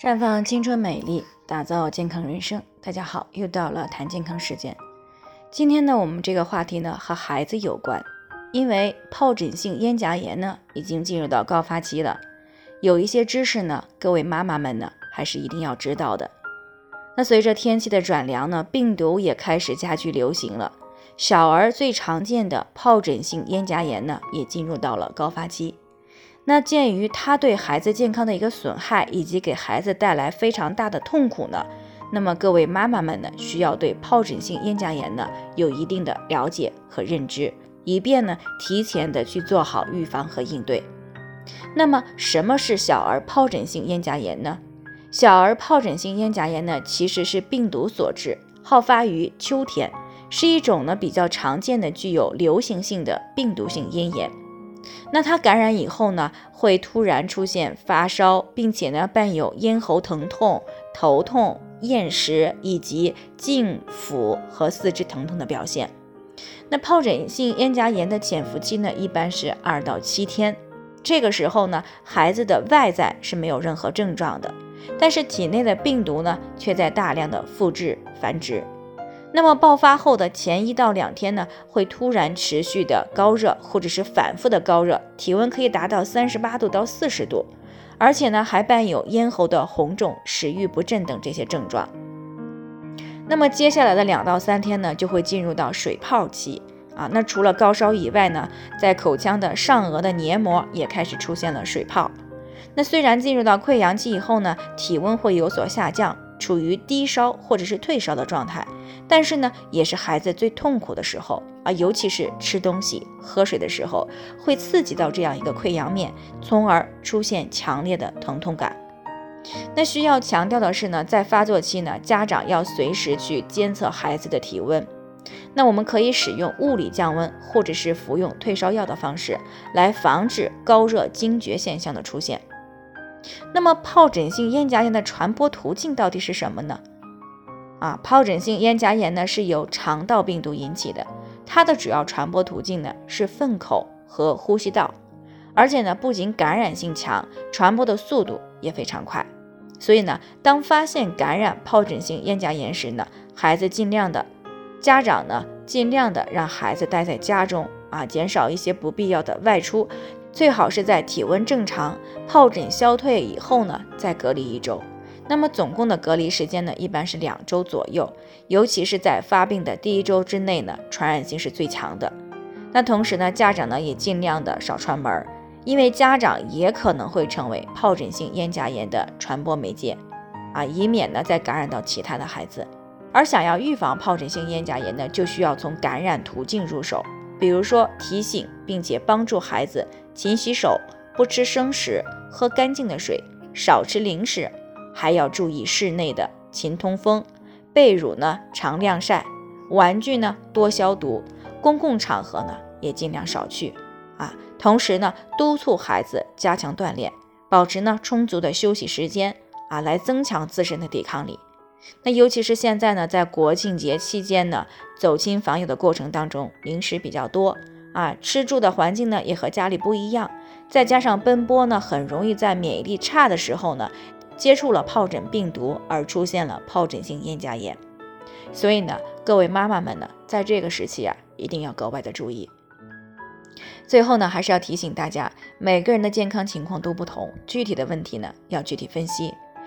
绽放青春美丽，打造健康人生。大家好，又到了谈健康时间。今天呢，我们这个话题呢和孩子有关，因为疱疹性咽颊炎呢已经进入到高发期了，有一些知识呢，各位妈妈们呢还是一定要知道的。那随着天气的转凉呢，病毒也开始加剧流行了，小儿最常见的疱疹性咽颊炎呢也进入到了高发期。那鉴于它对孩子健康的一个损害，以及给孩子带来非常大的痛苦呢，那么各位妈妈们呢，需要对疱疹性咽颊炎呢有一定的了解和认知，以便呢提前的去做好预防和应对。那么什么是小儿疱疹性咽颊炎呢？小儿疱疹性咽颊炎呢，其实是病毒所致，好发于秋天，是一种呢比较常见的具有流行性的病毒性咽炎。那他感染以后呢，会突然出现发烧，并且呢伴有咽喉疼痛、头痛、厌食以及颈、腹和四肢疼痛的表现。那疱疹性咽颊炎的潜伏期呢，一般是二到七天。这个时候呢，孩子的外在是没有任何症状的，但是体内的病毒呢，却在大量的复制繁殖。那么爆发后的前一到两天呢，会突然持续的高热，或者是反复的高热，体温可以达到三十八度到四十度，而且呢还伴有咽喉的红肿、食欲不振等这些症状。那么接下来的两到三天呢，就会进入到水泡期啊。那除了高烧以外呢，在口腔的上颚的黏膜也开始出现了水泡。那虽然进入到溃疡期以后呢，体温会有所下降。处于低烧或者是退烧的状态，但是呢，也是孩子最痛苦的时候啊，尤其是吃东西、喝水的时候，会刺激到这样一个溃疡面，从而出现强烈的疼痛感。那需要强调的是呢，在发作期呢，家长要随时去监测孩子的体温。那我们可以使用物理降温，或者是服用退烧药的方式，来防止高热惊厥现象的出现。那么疱疹性咽颊炎的传播途径到底是什么呢？啊，疱疹性咽颊炎呢是由肠道病毒引起的，它的主要传播途径呢是粪口和呼吸道，而且呢不仅感染性强，传播的速度也非常快。所以呢，当发现感染疱疹性咽颊炎时呢，孩子尽量的，家长呢尽量的让孩子待在家中啊，减少一些不必要的外出。最好是在体温正常、疱疹消退以后呢，再隔离一周。那么总共的隔离时间呢，一般是两周左右。尤其是在发病的第一周之内呢，传染性是最强的。那同时呢，家长呢也尽量的少串门，因为家长也可能会成为疱疹性咽颊炎的传播媒介啊，以免呢再感染到其他的孩子。而想要预防疱疹性咽颊炎呢，就需要从感染途径入手，比如说提醒并且帮助孩子。勤洗手，不吃生食，喝干净的水，少吃零食，还要注意室内的勤通风，被褥呢常晾晒，玩具呢多消毒，公共场合呢也尽量少去啊。同时呢，督促孩子加强锻炼，保持呢充足的休息时间啊，来增强自身的抵抗力。那尤其是现在呢，在国庆节期间呢，走亲访友的过程当中，零食比较多。啊，吃住的环境呢也和家里不一样，再加上奔波呢，很容易在免疫力差的时候呢，接触了疱疹病毒而出现了疱疹性咽颊炎。所以呢，各位妈妈们呢，在这个时期啊，一定要格外的注意。最后呢，还是要提醒大家，每个人的健康情况都不同，具体的问题呢要具体分析。